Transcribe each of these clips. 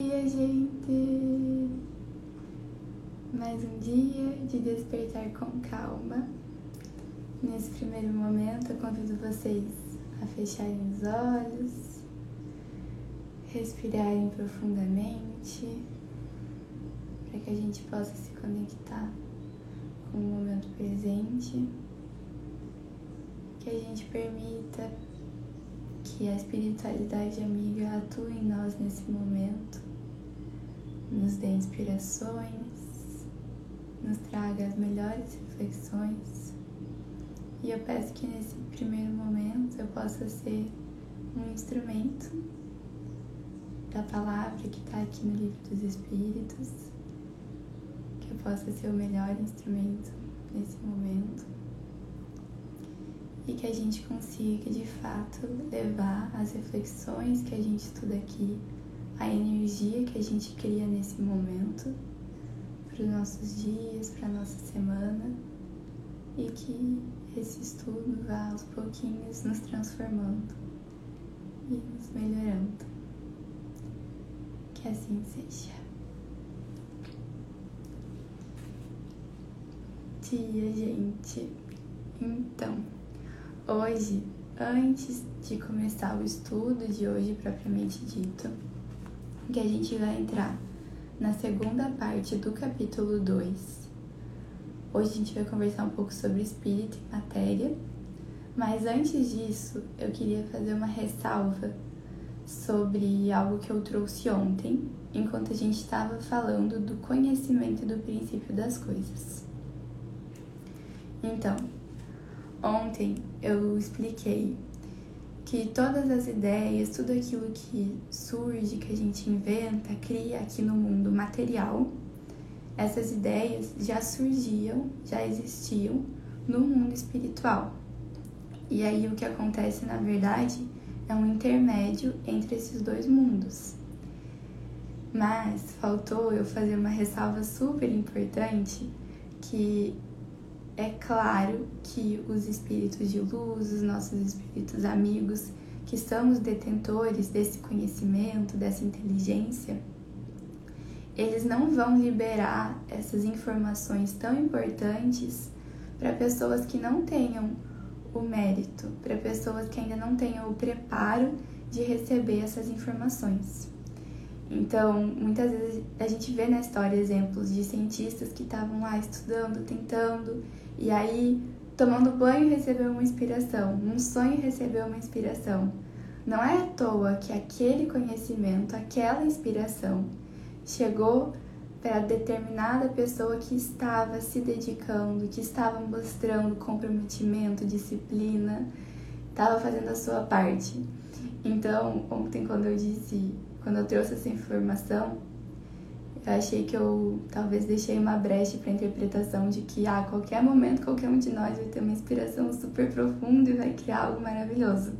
dia, gente! Mais um dia de despertar com calma. Nesse primeiro momento, eu convido vocês a fecharem os olhos, respirarem profundamente, para que a gente possa se conectar com o momento presente, que a gente permita que a espiritualidade amiga atue em nós nesse momento, nos dê inspirações, nos traga as melhores reflexões. E eu peço que nesse primeiro momento eu possa ser um instrumento da palavra que está aqui no Livro dos Espíritos, que eu possa ser o melhor instrumento nesse momento e que a gente consiga de fato levar as reflexões que a gente estuda aqui, a energia que a gente cria nesse momento para os nossos dias, para a nossa semana e que esse estudo vá aos pouquinhos nos transformando e nos melhorando. Que assim seja. Dia, gente. Então. Hoje, antes de começar o estudo de hoje propriamente dito, que a gente vai entrar na segunda parte do capítulo 2. Hoje a gente vai conversar um pouco sobre espírito e matéria, mas antes disso, eu queria fazer uma ressalva sobre algo que eu trouxe ontem, enquanto a gente estava falando do conhecimento do princípio das coisas. Então, Ontem eu expliquei que todas as ideias, tudo aquilo que surge, que a gente inventa, cria aqui no mundo material, essas ideias já surgiam, já existiam no mundo espiritual. E aí o que acontece na verdade é um intermédio entre esses dois mundos. Mas faltou eu fazer uma ressalva super importante que é claro que os espíritos de luz, os nossos espíritos amigos, que são os detentores desse conhecimento, dessa inteligência, eles não vão liberar essas informações tão importantes para pessoas que não tenham o mérito, para pessoas que ainda não tenham o preparo de receber essas informações. Então, muitas vezes a gente vê na história exemplos de cientistas que estavam lá estudando, tentando, e aí, tomando banho, recebeu uma inspiração, um sonho recebeu uma inspiração. Não é à toa que aquele conhecimento, aquela inspiração chegou para determinada pessoa que estava se dedicando, que estava mostrando comprometimento, disciplina, estava fazendo a sua parte. Então, ontem, quando eu disse, quando eu trouxe essa informação, eu achei que eu talvez deixei uma brecha para interpretação de que a qualquer momento qualquer um de nós vai ter uma inspiração super profunda e vai criar algo maravilhoso.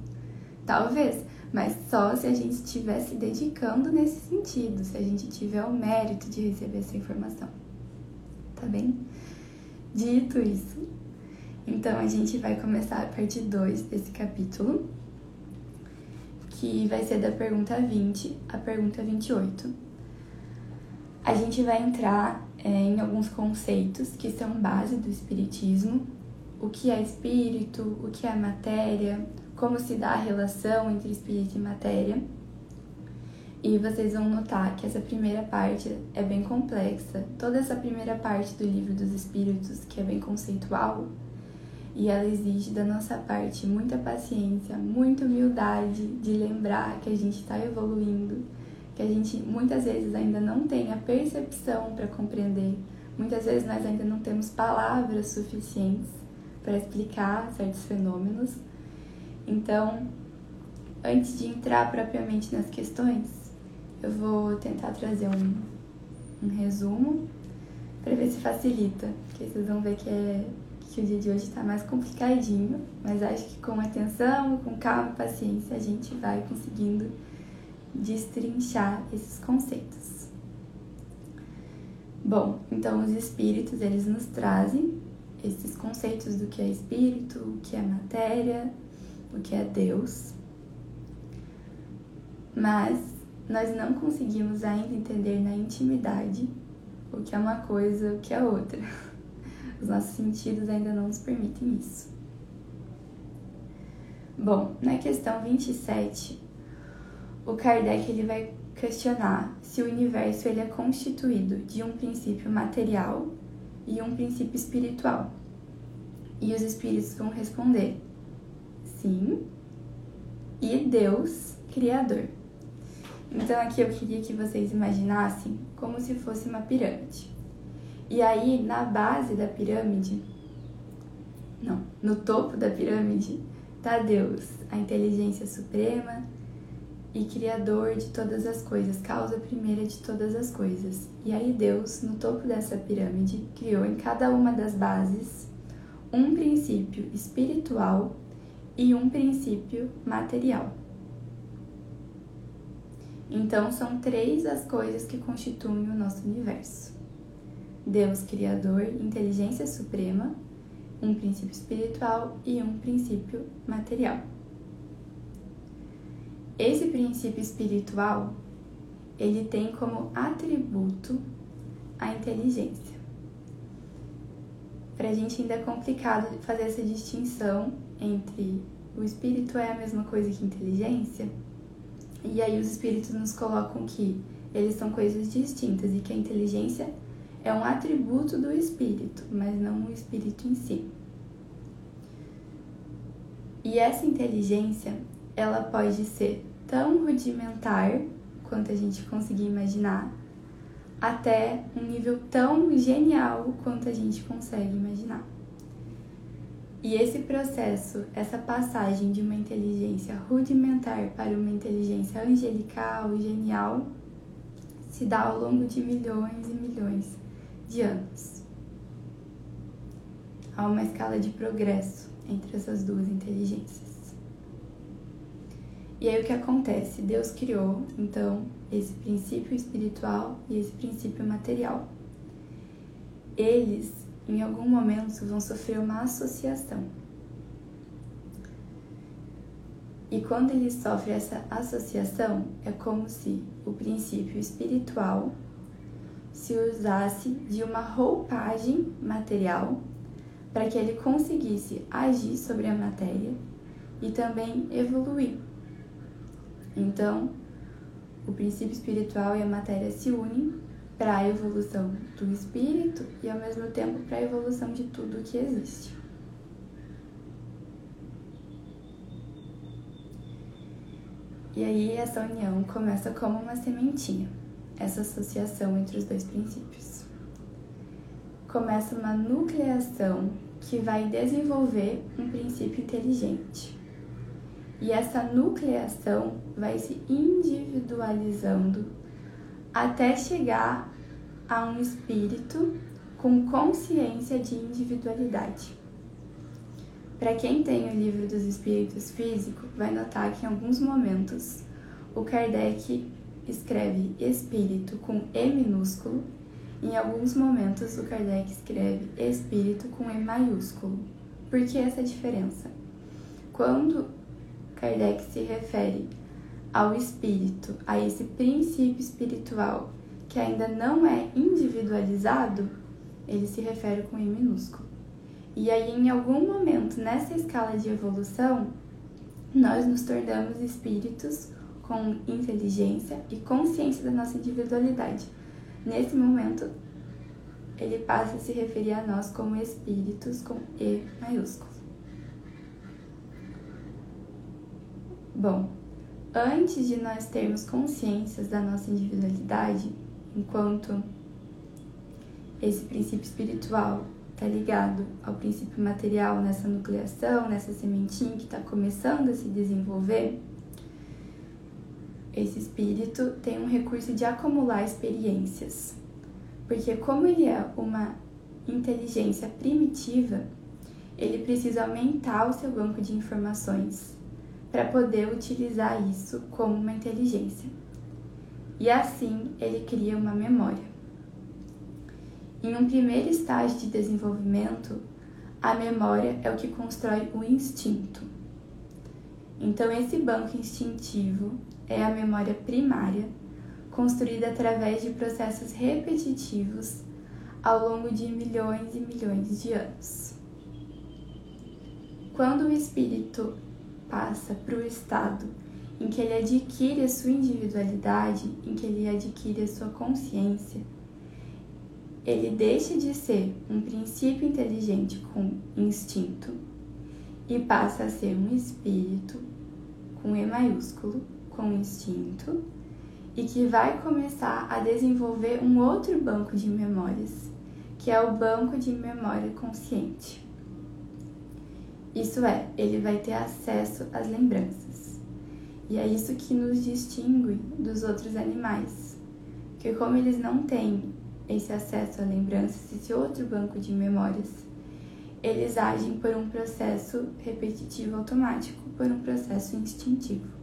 Talvez, mas só se a gente estiver se dedicando nesse sentido, se a gente tiver o mérito de receber essa informação. Tá bem? Dito isso, então a gente vai começar a parte 2 desse capítulo, que vai ser da pergunta 20 à pergunta 28 a gente vai entrar é, em alguns conceitos que são base do Espiritismo, o que é espírito, o que é matéria, como se dá a relação entre espírito e matéria. E vocês vão notar que essa primeira parte é bem complexa. Toda essa primeira parte do livro dos Espíritos, que é bem conceitual, e ela exige da nossa parte muita paciência, muita humildade de lembrar que a gente está evoluindo que a gente muitas vezes ainda não tem a percepção para compreender. Muitas vezes nós ainda não temos palavras suficientes para explicar certos fenômenos. Então, antes de entrar propriamente nas questões, eu vou tentar trazer um, um resumo para ver se facilita, porque vocês vão ver que, é, que o dia de hoje está mais complicadinho, mas acho que com atenção, com calma e paciência a gente vai conseguindo destrinchar esses conceitos. Bom, então os espíritos eles nos trazem esses conceitos do que é espírito, o que é matéria, o que é Deus. Mas nós não conseguimos ainda entender na intimidade o que é uma coisa, o que é outra. Os nossos sentidos ainda não nos permitem isso. Bom, na questão 27, o Kardec ele vai questionar se o universo ele é constituído de um princípio material e um princípio espiritual. E os espíritos vão responder: sim, e Deus, Criador. Então aqui eu queria que vocês imaginassem como se fosse uma pirâmide. E aí, na base da pirâmide, não, no topo da pirâmide, está Deus, a inteligência suprema e criador de todas as coisas, causa primeira de todas as coisas. E aí Deus, no topo dessa pirâmide, criou em cada uma das bases um princípio espiritual e um princípio material. Então, são três as coisas que constituem o nosso universo: Deus Criador, inteligência suprema, um princípio espiritual e um princípio material. Esse princípio espiritual, ele tem como atributo a inteligência. Para a gente ainda é complicado fazer essa distinção entre o espírito é a mesma coisa que inteligência, e aí os espíritos nos colocam que eles são coisas distintas e que a inteligência é um atributo do espírito, mas não o espírito em si. E essa inteligência, ela pode ser tão rudimentar quanto a gente conseguir imaginar, até um nível tão genial quanto a gente consegue imaginar. E esse processo, essa passagem de uma inteligência rudimentar para uma inteligência angelical genial, se dá ao longo de milhões e milhões de anos. Há uma escala de progresso entre essas duas inteligências. E aí o que acontece? Deus criou, então, esse princípio espiritual e esse princípio material. Eles em algum momento vão sofrer uma associação. E quando ele sofre essa associação, é como se o princípio espiritual se usasse de uma roupagem material para que ele conseguisse agir sobre a matéria e também evoluir. Então, o princípio espiritual e a matéria se unem para a evolução do espírito e ao mesmo tempo para a evolução de tudo que existe. E aí essa união começa como uma sementinha, essa associação entre os dois princípios. Começa uma nucleação que vai desenvolver um princípio inteligente. E essa nucleação vai se individualizando até chegar a um espírito com consciência de individualidade. Para quem tem o livro dos espíritos físico, vai notar que em alguns momentos o Kardec escreve espírito com E minúsculo, em alguns momentos o Kardec escreve espírito com E maiúsculo. Por que essa diferença? Quando Kardec se refere ao espírito, a esse princípio espiritual que ainda não é individualizado, ele se refere com I minúsculo. E aí, em algum momento nessa escala de evolução, nós nos tornamos espíritos com inteligência e consciência da nossa individualidade. Nesse momento, ele passa a se referir a nós como espíritos com E maiúsculo. Bom, antes de nós termos consciências da nossa individualidade, enquanto esse princípio espiritual está ligado ao princípio material nessa nucleação, nessa sementinha que está começando a se desenvolver, esse espírito tem um recurso de acumular experiências. Porque, como ele é uma inteligência primitiva, ele precisa aumentar o seu banco de informações para poder utilizar isso como uma inteligência. E assim ele cria uma memória. Em um primeiro estágio de desenvolvimento, a memória é o que constrói o instinto. Então, esse banco instintivo é a memória primária, construída através de processos repetitivos ao longo de milhões e milhões de anos. Quando o espírito passa para o estado em que ele adquire a sua individualidade, em que ele adquire a sua consciência, ele deixa de ser um princípio inteligente com instinto e passa a ser um espírito com E maiúsculo, com instinto, e que vai começar a desenvolver um outro banco de memórias, que é o banco de memória consciente. Isso é, ele vai ter acesso às lembranças. E é isso que nos distingue dos outros animais. Porque como eles não têm esse acesso a lembranças, esse outro banco de memórias, eles agem por um processo repetitivo automático, por um processo instintivo.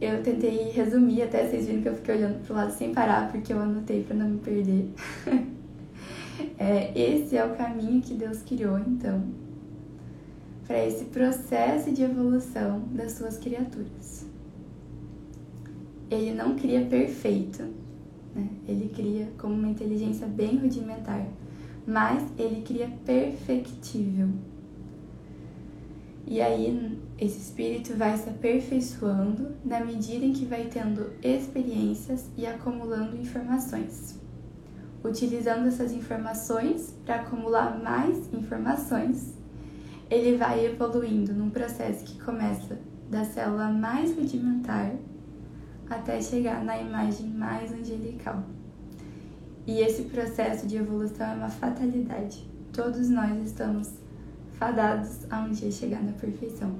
Eu tentei resumir, até vocês viram que eu fiquei olhando para o lado sem parar, porque eu anotei para não me perder. é, esse é o caminho que Deus criou, então, para esse processo de evolução das suas criaturas ele não cria perfeito, né? ele cria como uma inteligência bem rudimentar, mas ele cria perfectível. E aí esse espírito vai se aperfeiçoando na medida em que vai tendo experiências e acumulando informações. Utilizando essas informações para acumular mais informações, ele vai evoluindo num processo que começa da célula mais rudimentar até chegar na imagem mais angelical. E esse processo de evolução é uma fatalidade. Todos nós estamos fadados a um dia chegar na perfeição.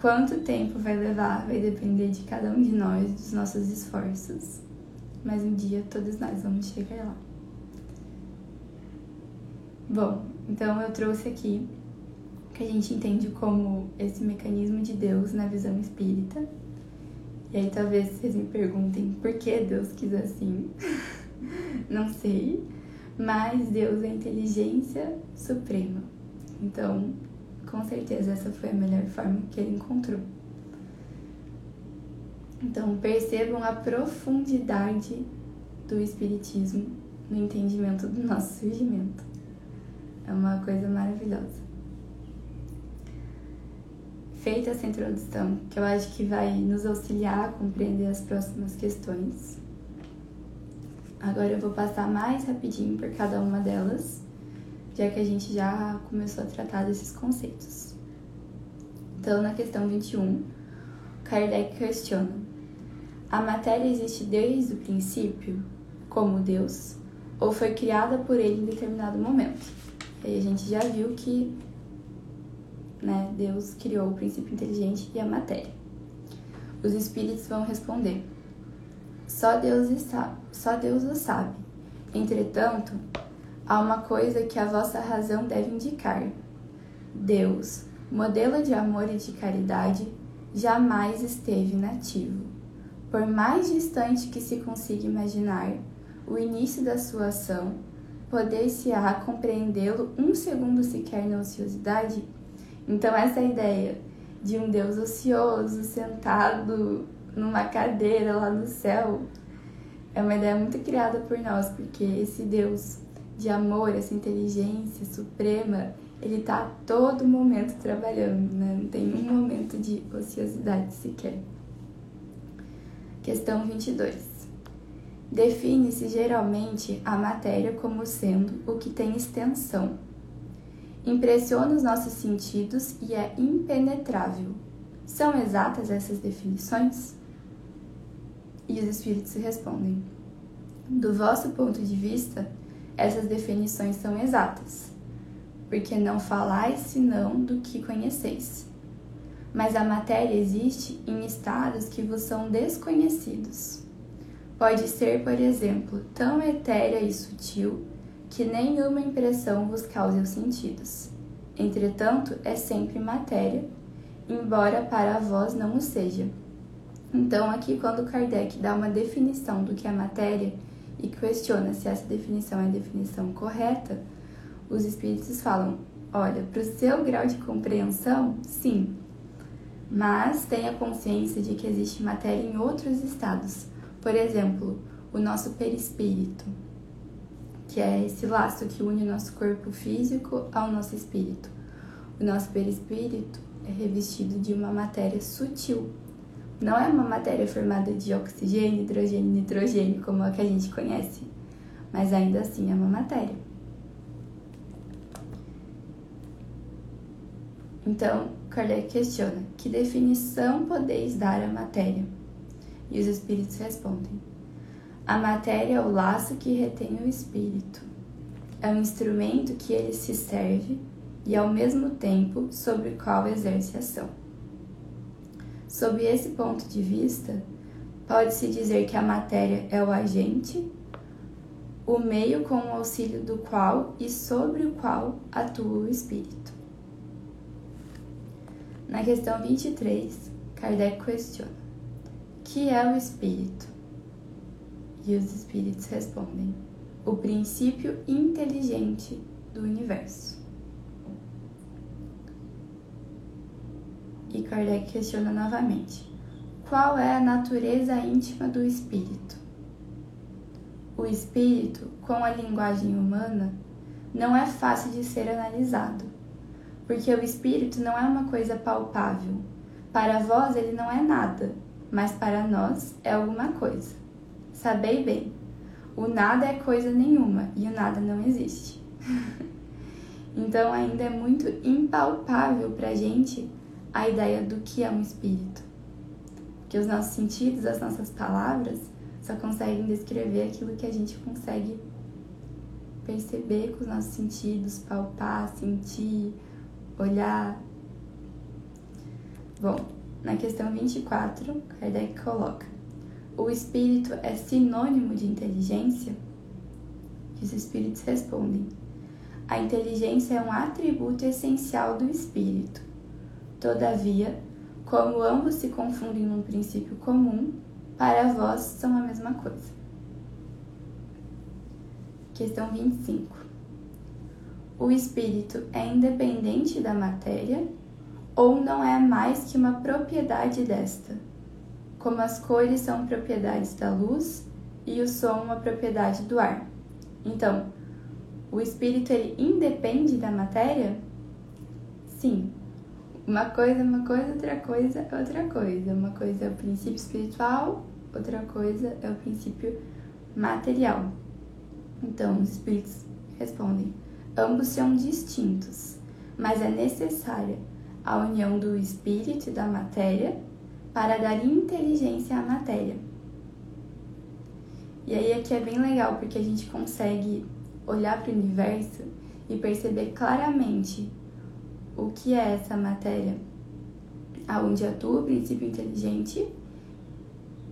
Quanto tempo vai levar vai depender de cada um de nós, dos nossos esforços. Mas um dia todos nós vamos chegar lá. Bom, então eu trouxe aqui que a gente entende como esse mecanismo de Deus na visão espírita e aí talvez vocês me perguntem por que Deus quis assim. Não sei. Mas Deus é a inteligência suprema. Então, com certeza essa foi a melhor forma que ele encontrou. Então, percebam a profundidade do Espiritismo no entendimento do nosso surgimento. É uma coisa maravilhosa feita essa introdução, que eu acho que vai nos auxiliar a compreender as próximas questões. Agora eu vou passar mais rapidinho por cada uma delas, já que a gente já começou a tratar desses conceitos. Então, na questão 21, Kardec questiona: A matéria existe desde o princípio, como Deus, ou foi criada por ele em determinado momento? Aí a gente já viu que né? Deus criou o princípio inteligente e a matéria. Os espíritos vão responder: Só Deus só Deus o sabe. Entretanto, há uma coisa que a vossa razão deve indicar. Deus, modelo de amor e de caridade, jamais esteve nativo. Por mais distante que se consiga imaginar o início da sua ação, poder-se-á compreendê-lo um segundo sequer na ociosidade então, essa ideia de um Deus ocioso, sentado numa cadeira lá no céu, é uma ideia muito criada por nós, porque esse Deus de amor, essa inteligência suprema, ele está a todo momento trabalhando, né? não tem um momento de ociosidade sequer. Questão 22. Define-se geralmente a matéria como sendo o que tem extensão impressiona os nossos sentidos e é impenetrável. São exatas essas definições? E os espíritos respondem: Do vosso ponto de vista, essas definições são exatas, porque não falais senão do que conheceis. Mas a matéria existe em estados que vos são desconhecidos. Pode ser, por exemplo, tão etérea e sutil que nenhuma impressão vos cause os sentidos. Entretanto, é sempre matéria, embora para vós não o seja. Então, aqui, quando Kardec dá uma definição do que é matéria e questiona se essa definição é a definição correta, os espíritos falam: olha, para o seu grau de compreensão, sim, mas tenha consciência de que existe matéria em outros estados. Por exemplo, o nosso perispírito, que é esse laço que une o nosso corpo físico ao nosso espírito. O nosso perispírito é revestido de uma matéria sutil. Não é uma matéria formada de oxigênio, hidrogênio nitrogênio, como a que a gente conhece, mas ainda assim é uma matéria. Então, Kardec questiona: que definição podeis dar à matéria? E os espíritos respondem: a matéria é o laço que retém o espírito. É um instrumento que ele se serve e, ao mesmo tempo, sobre o qual exerce ação. Sob esse ponto de vista, pode-se dizer que a matéria é o agente, o meio com o auxílio do qual e sobre o qual atua o espírito. Na questão 23, Kardec questiona: que é o espírito? E os espíritos respondem: o princípio inteligente do universo. E Kardec questiona novamente: qual é a natureza íntima do espírito? O espírito, com a linguagem humana, não é fácil de ser analisado, porque o espírito não é uma coisa palpável. Para vós ele não é nada, mas para nós é alguma coisa. Sabei bem, o nada é coisa nenhuma e o nada não existe. então ainda é muito impalpável para a gente a ideia do que é um espírito. Que os nossos sentidos, as nossas palavras, só conseguem descrever aquilo que a gente consegue perceber com os nossos sentidos, palpar, sentir, olhar. Bom, na questão 24, Kardec coloca: O espírito é sinônimo de inteligência? Os espíritos respondem: A inteligência é um atributo essencial do espírito Todavia, como ambos se confundem num princípio comum, para vós são a mesma coisa. Questão 25. O espírito é independente da matéria ou não é mais que uma propriedade desta? Como as cores são propriedades da luz e o som uma propriedade do ar. Então, o espírito ele independe da matéria? Sim, uma coisa é uma coisa, outra coisa é outra coisa. Uma coisa é o princípio espiritual, outra coisa é o princípio material. Então, os espíritos respondem: ambos são distintos, mas é necessária a união do espírito e da matéria para dar inteligência à matéria. E aí aqui é bem legal porque a gente consegue olhar para o universo e perceber claramente o que é essa matéria, aonde atua o princípio inteligente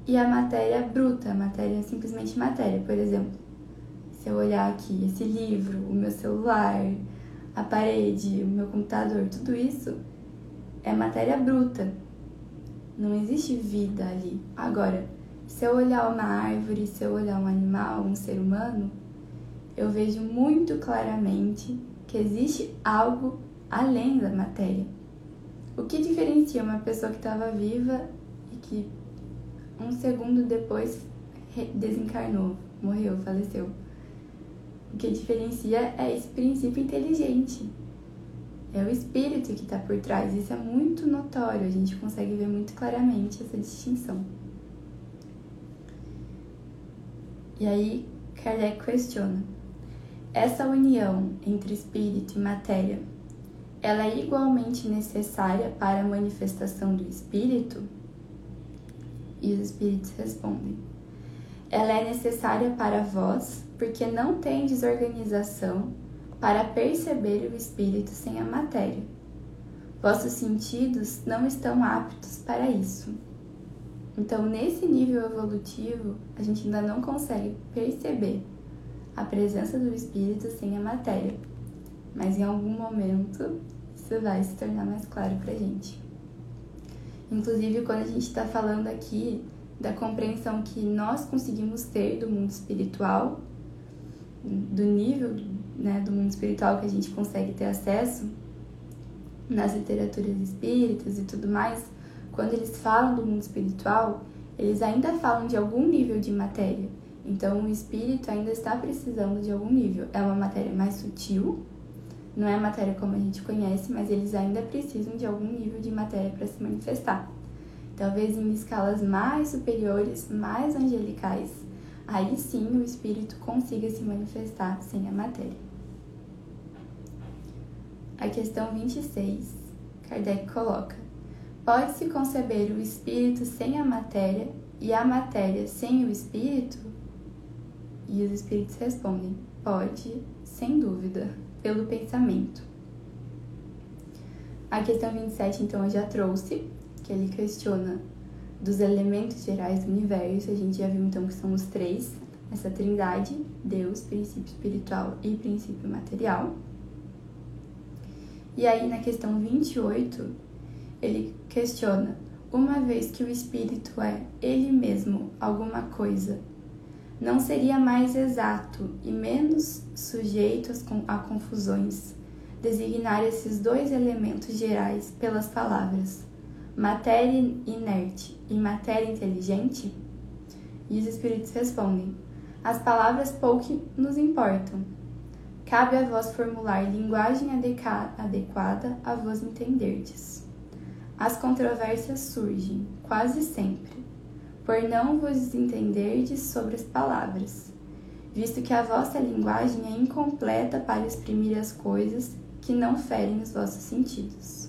e a matéria bruta, a matéria simplesmente matéria. Por exemplo, se eu olhar aqui esse livro, o meu celular, a parede, o meu computador, tudo isso é matéria bruta. Não existe vida ali. Agora, se eu olhar uma árvore, se eu olhar um animal, um ser humano, eu vejo muito claramente que existe algo além da matéria. O que diferencia uma pessoa que estava viva e que um segundo depois desencarnou, morreu, faleceu? O que diferencia é esse princípio inteligente. É o espírito que está por trás. Isso é muito notório, a gente consegue ver muito claramente essa distinção. E aí, Kardec questiona: essa união entre espírito e matéria ela é igualmente necessária para a manifestação do espírito? E os espíritos respondem: Ela é necessária para vós, porque não tem desorganização para perceber o espírito sem a matéria. Vossos sentidos não estão aptos para isso. Então, nesse nível evolutivo, a gente ainda não consegue perceber a presença do espírito sem a matéria mas em algum momento isso vai se tornar mais claro pra gente. Inclusive, quando a gente está falando aqui da compreensão que nós conseguimos ter do mundo espiritual, do nível né, do mundo espiritual que a gente consegue ter acesso nas literaturas espíritas e tudo mais, quando eles falam do mundo espiritual, eles ainda falam de algum nível de matéria. Então, o espírito ainda está precisando de algum nível. É uma matéria mais sutil, não é matéria como a gente conhece, mas eles ainda precisam de algum nível de matéria para se manifestar. Talvez em escalas mais superiores, mais angelicais, aí sim o espírito consiga se manifestar sem a matéria. A questão 26, Kardec coloca: Pode-se conceber o espírito sem a matéria e a matéria sem o espírito? E os espíritos respondem: Pode, sem dúvida pelo pensamento. A questão 27, então, eu já trouxe, que ele questiona dos elementos gerais do universo. A gente já viu, então, que são os três, essa trindade, Deus, princípio espiritual e princípio material. E aí, na questão 28, ele questiona, uma vez que o espírito é ele mesmo alguma coisa não seria mais exato e menos sujeito a confusões designar esses dois elementos gerais pelas palavras matéria inerte e matéria inteligente? E os espíritos respondem: As palavras pouco nos importam. Cabe a vós formular linguagem adequada a vos entenderdes. As controvérsias surgem, quase sempre, por não vos entenderdes sobre as palavras, visto que a vossa linguagem é incompleta para exprimir as coisas que não ferem os vossos sentidos.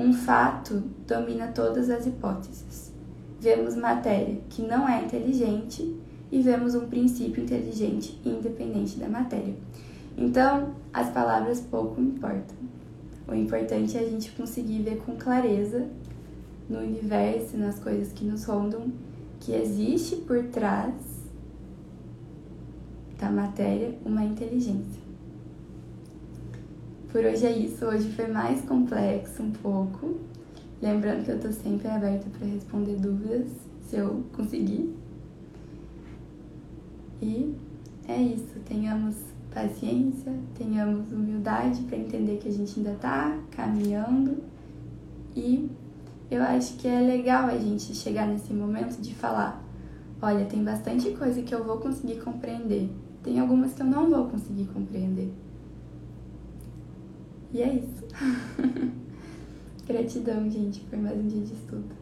Um fato domina todas as hipóteses. Vemos matéria que não é inteligente e vemos um princípio inteligente independente da matéria. Então, as palavras pouco importam. O importante é a gente conseguir ver com clareza no universo, nas coisas que nos rondam, que existe por trás da matéria uma inteligência. Por hoje é isso. Hoje foi mais complexo um pouco. Lembrando que eu tô sempre aberta para responder dúvidas, se eu conseguir. E é isso. Tenhamos paciência, tenhamos humildade para entender que a gente ainda tá caminhando e eu acho que é legal a gente chegar nesse momento de falar: olha, tem bastante coisa que eu vou conseguir compreender, tem algumas que eu não vou conseguir compreender. E é isso. Gratidão, gente, por mais um dia de estudo.